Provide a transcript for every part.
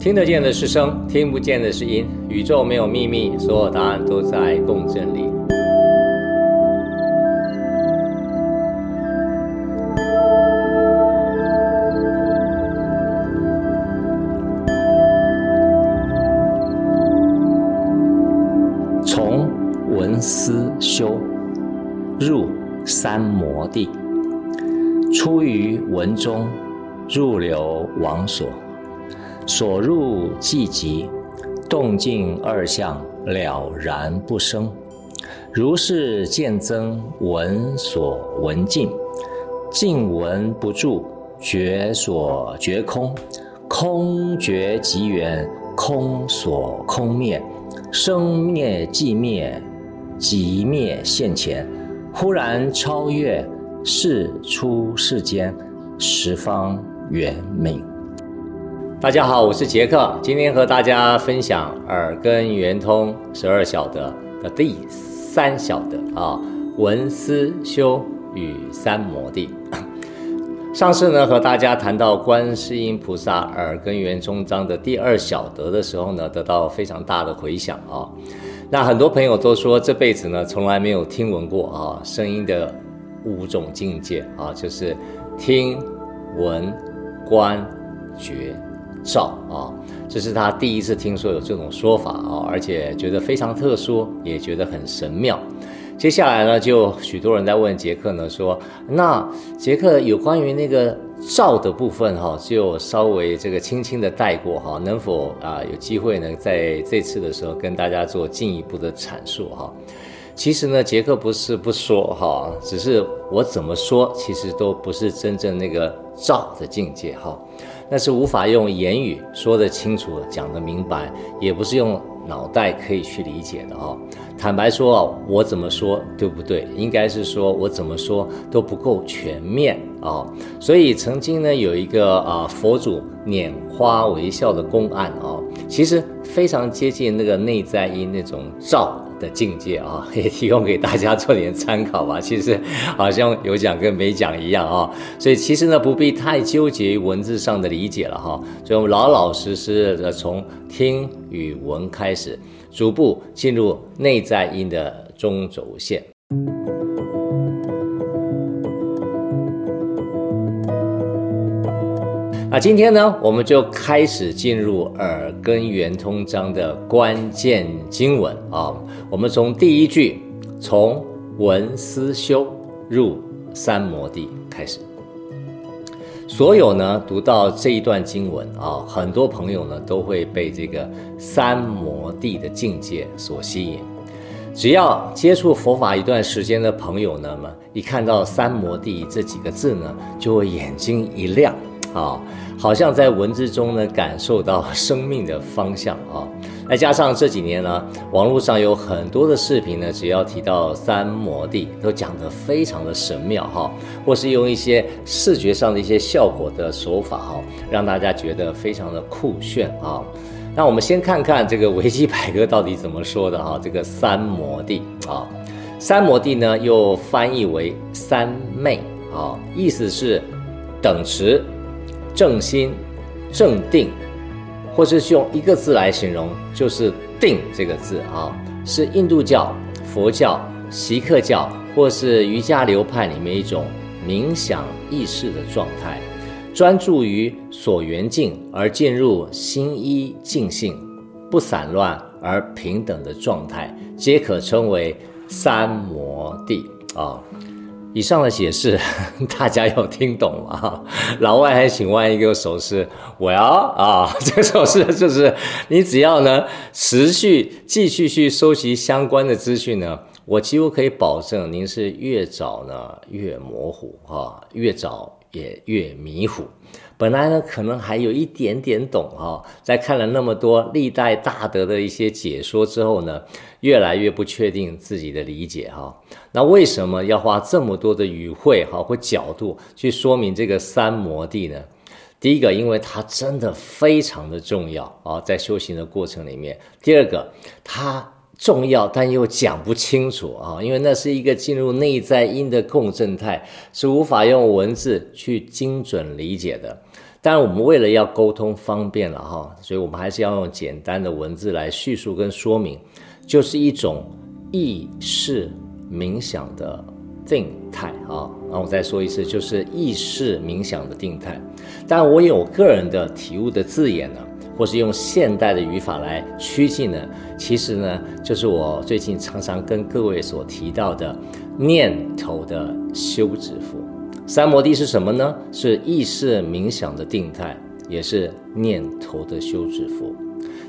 听得见的是声，听不见的是音。宇宙没有秘密，所有答案都在共振里。从闻思修入三摩地，出于文中，入流往所。所入寂寂，动静二相了然不生。如是见增闻所闻尽，尽闻不住，觉所觉空，空觉寂圆，空所空灭，生灭即灭，即灭现前，忽然超越，世出世间，十方圆明。大家好，我是杰克，今天和大家分享耳根圆通十二小德的第三小德啊，闻思修与三摩地。上次呢，和大家谈到观世音菩萨耳根圆通章的第二小德的时候呢，得到非常大的回响啊。那很多朋友都说，这辈子呢，从来没有听闻过啊，声音的五种境界啊，就是听、闻、观、觉。照啊，这是他第一次听说有这种说法啊，而且觉得非常特殊，也觉得很神妙。接下来呢，就许多人在问杰克呢，说那杰克有关于那个照的部分哈，就稍微这个轻轻的带过哈，能否啊有机会呢，在这次的时候跟大家做进一步的阐述哈？其实呢，杰克不是不说哈，只是我怎么说，其实都不是真正那个照的境界哈。那是无法用言语说得清楚、讲得明白，也不是用脑袋可以去理解的哦。坦白说，我怎么说对不对？应该是说我怎么说都不够全面啊。所以曾经呢，有一个啊佛祖拈花微笑的公案啊，其实非常接近那个内在因那种照的境界啊，也提供给大家做点参考吧。其实好像有讲跟没讲一样啊，所以其实呢，不必太纠结于文字上的理解了哈，所以我们老老实实的从听与文开始，逐步进入内在音的中轴线。那今天呢，我们就开始进入耳根圆通章的关键经文啊。我们从第一句“从闻思修入三摩地”开始。所有呢读到这一段经文啊，很多朋友呢都会被这个三摩地的境界所吸引。只要接触佛法一段时间的朋友呢，么一看到“三摩地”这几个字呢，就会眼睛一亮。啊，好像在文字中呢感受到生命的方向啊。再加上这几年呢，网络上有很多的视频呢，只要提到三摩地，都讲得非常的神妙哈，或是用一些视觉上的一些效果的手法哈，让大家觉得非常的酷炫啊。那我们先看看这个维基百科到底怎么说的哈，这个三摩地啊，三摩地呢又翻译为三昧啊，意思是等持。正心、正定，或是用一个字来形容，就是“定”这个字啊，是印度教、佛教、锡克教或是瑜伽流派里面一种冥想意识的状态，专注于所缘境而进入心一净性、不散乱而平等的状态，皆可称为三摩地啊。以上的解释，大家有听懂吗？老外还请问一个手势，Well 啊，这个手势就是你只要呢持续继续去收集相关的资讯呢，我几乎可以保证您是越找呢越模糊啊，越找也越迷糊。本来呢，可能还有一点点懂哈，在看了那么多历代大德的一些解说之后呢，越来越不确定自己的理解哈。那为什么要花这么多的语汇哈或角度去说明这个三摩地呢？第一个，因为它真的非常的重要啊，在修行的过程里面。第二个，它重要但又讲不清楚啊，因为那是一个进入内在音的共振态，是无法用文字去精准理解的。当然，我们为了要沟通方便了哈，所以我们还是要用简单的文字来叙述跟说明，就是一种意识冥想的定态啊。然后我再说一次，就是意识冥想的定态。但，我有个人的体悟的字眼呢。或是用现代的语法来趋近呢，其实呢，就是我最近常常跟各位所提到的念头的休止符。三摩地是什么呢？是意识冥想的定态，也是念头的休止符。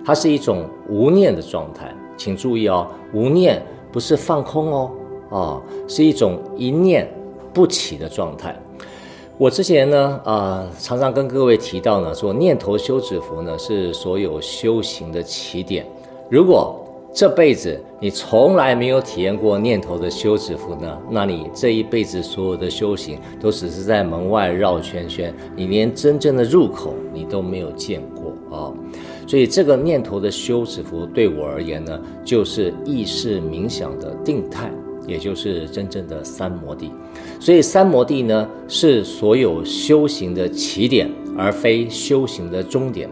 它是一种无念的状态，请注意哦，无念不是放空哦，哦，是一种一念不起的状态。我之前呢，啊、常常跟各位提到呢，说念头休止符呢是所有修行的起点。如果这辈子你从来没有体验过念头的休止符呢，那你这一辈子所有的修行都只是在门外绕圈圈，你连真正的入口你都没有见过啊、所以这个念头的休止符对我而言呢，就是意识冥想的定态。也就是真正的三摩地，所以三摩地呢是所有修行的起点，而非修行的终点。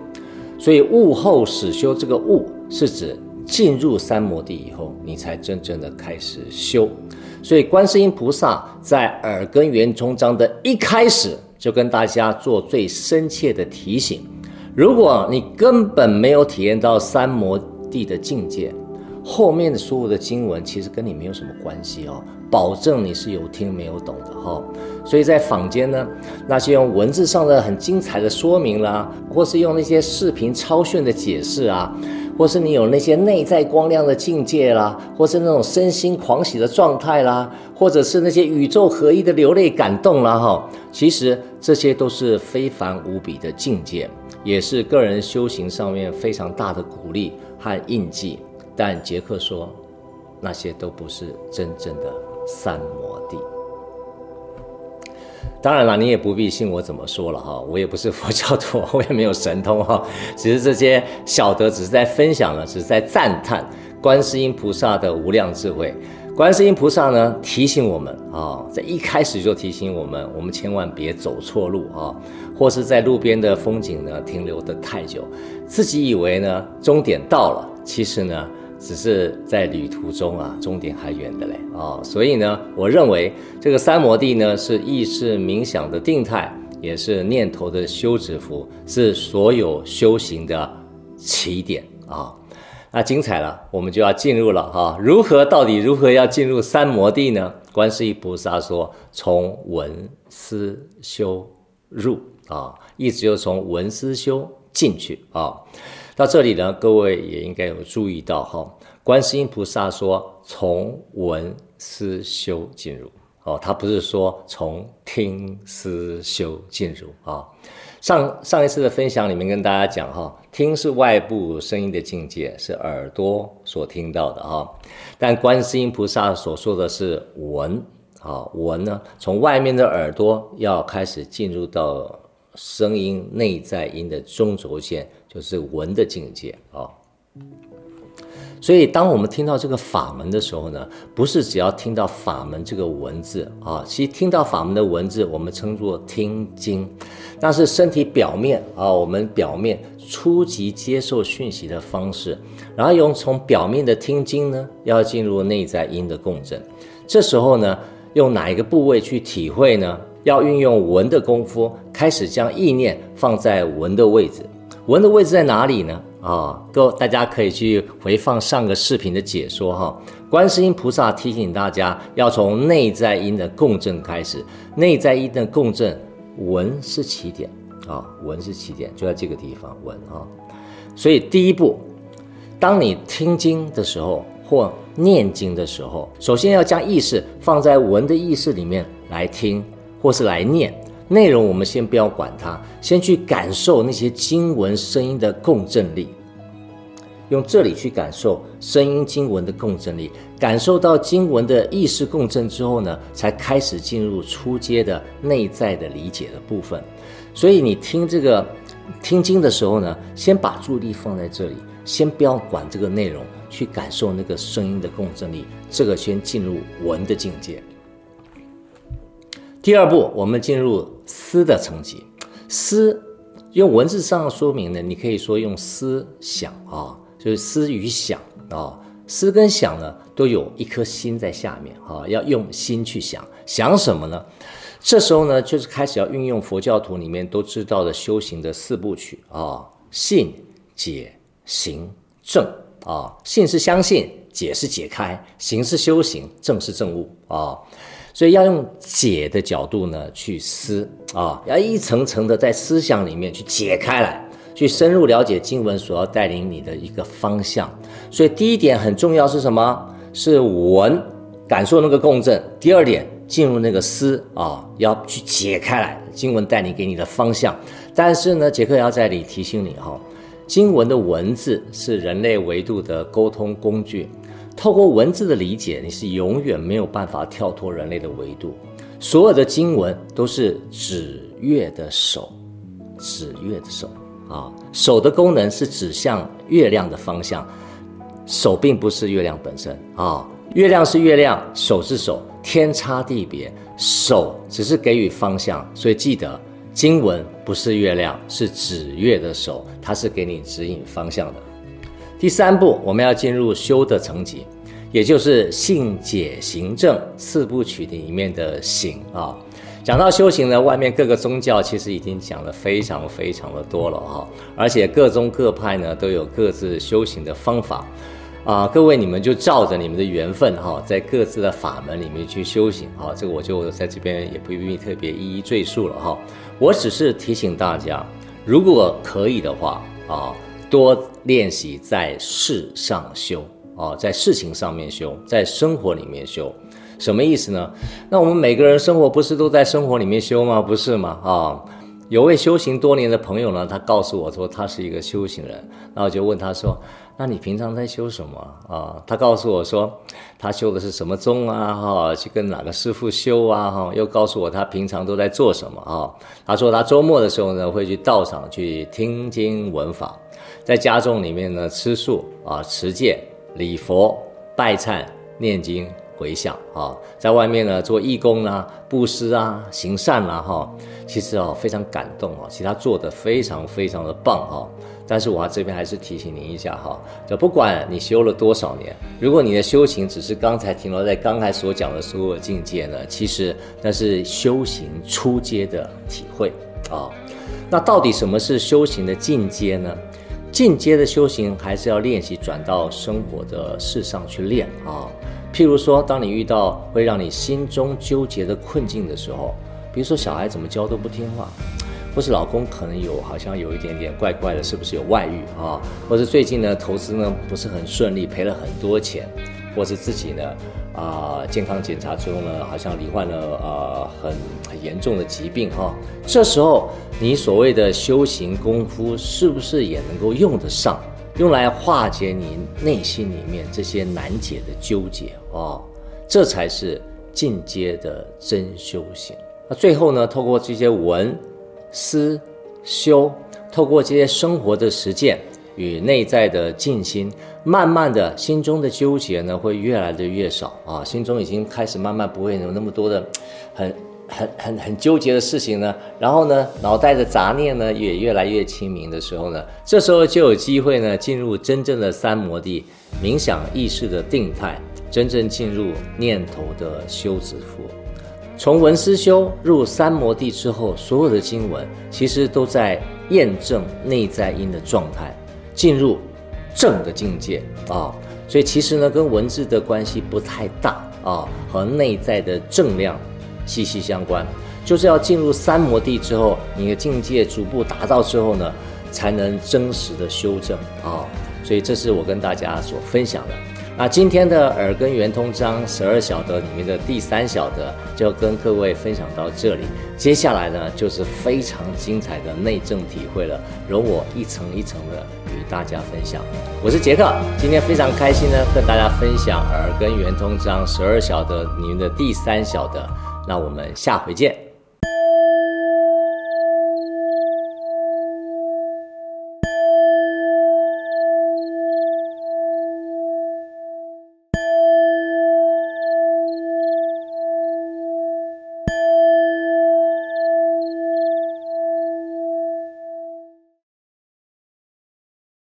所以悟后始修，这个悟是指进入三摩地以后，你才真正的开始修。所以观世音菩萨在耳根圆通章的一开始就跟大家做最深切的提醒：如果你根本没有体验到三摩地的境界。后面的所有的经文其实跟你没有什么关系哦，保证你是有听没有懂的哈、哦。所以在坊间呢，那些用文字上的很精彩的说明啦，或是用那些视频超炫的解释啊，或是你有那些内在光亮的境界啦，或是那种身心狂喜的状态啦，或者是那些宇宙合一的流泪感动啦哈，其实这些都是非凡无比的境界，也是个人修行上面非常大的鼓励和印记。但杰克说，那些都不是真正的三摩地。当然了，你也不必信我怎么说了哈，我也不是佛教徒，我也没有神通哈，只是这些小德只是在分享了，只是在赞叹观世音菩萨的无量智慧。观世音菩萨呢，提醒我们啊，在一开始就提醒我们，我们千万别走错路啊，或是在路边的风景呢停留的太久，自己以为呢终点到了，其实呢。只是在旅途中啊，终点还远的嘞、哦，所以呢，我认为这个三摩地呢是意识冥想的定态，也是念头的休止符，是所有修行的起点啊、那精彩了，我们就要进入了哈、如何到底如何要进入三摩地呢？观世音菩萨说，从闻思修入啊、哦，意思就从闻思修进去啊。到这里呢，各位也应该有注意到哈，观世音菩萨说从闻思修进入哦，他不是说从听思修进入啊。上上一次的分享里面跟大家讲哈，听是外部声音的境界，是耳朵所听到的哈，但观世音菩萨所说的是闻啊，闻呢，从外面的耳朵要开始进入到声音内在音的中轴线。就是闻的境界啊、所以当我们听到这个法门的时候呢，不是只要听到法门这个文字啊、其实听到法门的文字，我们称作听经，那是身体表面啊、我们表面初级接受讯息的方式，然后用从表面的听经呢，要进入内在音的共振，这时候呢，用哪一个部位去体会呢？要运用闻的功夫，开始将意念放在闻的位置。闻的位置在哪里呢？啊、哦，各大家可以去回放上个视频的解说哈。观世音菩萨提醒大家，要从内在音的共振开始。内在音的共振，闻是起点啊，闻、哦、是起点，就在这个地方闻啊、所以第一步，当你听经的时候或念经的时候，首先要将意识放在闻的意识里面来听，或是来念。内容我们先不要管它，先去感受那些经文声音的共振力，用这里去感受声音经文的共振力，感受到经文的意识共振之后呢，才开始进入初阶的内在的理解的部分。所以你听这个听经的时候呢，先把注意力放在这里，先不要管这个内容，去感受那个声音的共振力，这个先进入文的境界。第二步，我们进入思的层级。思用文字上说明呢，你可以说用思想啊，就是思与想啊，思跟想呢都有一颗心在下面啊，要用心去想，想什么呢？这时候呢，就是开始要运用佛教徒里面都知道的修行的四部曲啊，信、解、行、正啊，信是相信，解是解开，行是修行，正是正悟啊。所以要用解的角度呢去思啊，要一层层的在思想里面去解开来，去深入了解经文所要带领你的一个方向。所以第一点很重要是什么？是闻，感受那个共振。第二点进入那个思啊，要去解开来，经文带领给你的方向。但是呢，杰克要在这里提醒你哈，经文的文字是人类维度的沟通工具。透过文字的理解，你是永远没有办法跳脱人类的维度。所有的经文都是指月的手，指月的手啊，手的功能是指向月亮的方向，手并不是月亮本身啊。月亮是月亮，手是手，天差地别。手只是给予方向，所以记得经文不是月亮，是指月的手，它是给你指引方向的。第三步，我们要进入修的层级，也就是信解行证四部曲里面的行啊。讲到修行呢，外面各个宗教其实已经讲了非常非常的多了哈，而且各宗各派呢都有各自修行的方法啊。各位你们就照着你们的缘分哈，在各自的法门里面去修行啊。这个我就在这边也不必特别一一赘述了哈。我只是提醒大家，如果可以的话啊。多练习在事上修啊，在事情上面修，在生活里面修，什么意思呢？那我们每个人生活不是都在生活里面修吗？不是吗？啊，有位修行多年的朋友呢，他告诉我说他是一个修行人，然后我就问他说：“那你平常在修什么啊？”他告诉我说他修的是什么宗啊？哈，去跟哪个师父修啊？哈，又告诉我他平常都在做什么啊？他说他周末的时候呢，会去道场去听经闻法。在家中里面呢，吃素啊，持戒、礼佛、拜忏、念经、回向啊，在外面呢做义工啊、布施啊、行善啊，哈，其实啊非常感动啊，其实他做的非常非常的棒哈。但是我这边还是提醒您一下哈，就不管你修了多少年，如果你的修行只是刚才停留在刚才所讲的所有境界呢，其实那是修行初阶的体会啊。那到底什么是修行的进阶呢？进阶的修行还是要练习转到生活的事上去练啊。譬如说，当你遇到会让你心中纠结的困境的时候，比如说小孩怎么教都不听话，或是老公可能有好像有一点点怪怪的，是不是有外遇啊？或者最近呢投资呢不是很顺利，赔了很多钱，或是自己呢？啊，健康检查之后呢，好像罹患了呃很很严重的疾病哈。这时候你所谓的修行功夫是不是也能够用得上，用来化解你内心里面这些难解的纠结啊？这才是进阶的真修行。那最后呢，透过这些文、思、修，透过这些生活的实践。与内在的静心，慢慢的心中的纠结呢，会越来的越少啊，心中已经开始慢慢不会有那么多的很很很很纠结的事情呢，然后呢，脑袋的杂念呢也越来越清明的时候呢，这时候就有机会呢进入真正的三摩地，冥想意识的定态，真正进入念头的休止符。从闻思修入三摩地之后，所有的经文其实都在验证内在因的状态。进入正的境界啊，所以其实呢，跟文字的关系不太大啊，和内在的正量息息相关。就是要进入三摩地之后，你的境界逐步达到之后呢，才能真实的修正啊。所以这是我跟大家所分享的。那今天的耳根圆通章十二小德里面的第三小德就跟各位分享到这里，接下来呢就是非常精彩的内证体会了，容我一层一层的与大家分享。我是杰克，今天非常开心呢跟大家分享耳根圆通章十二小德里面的第三小德，那我们下回见。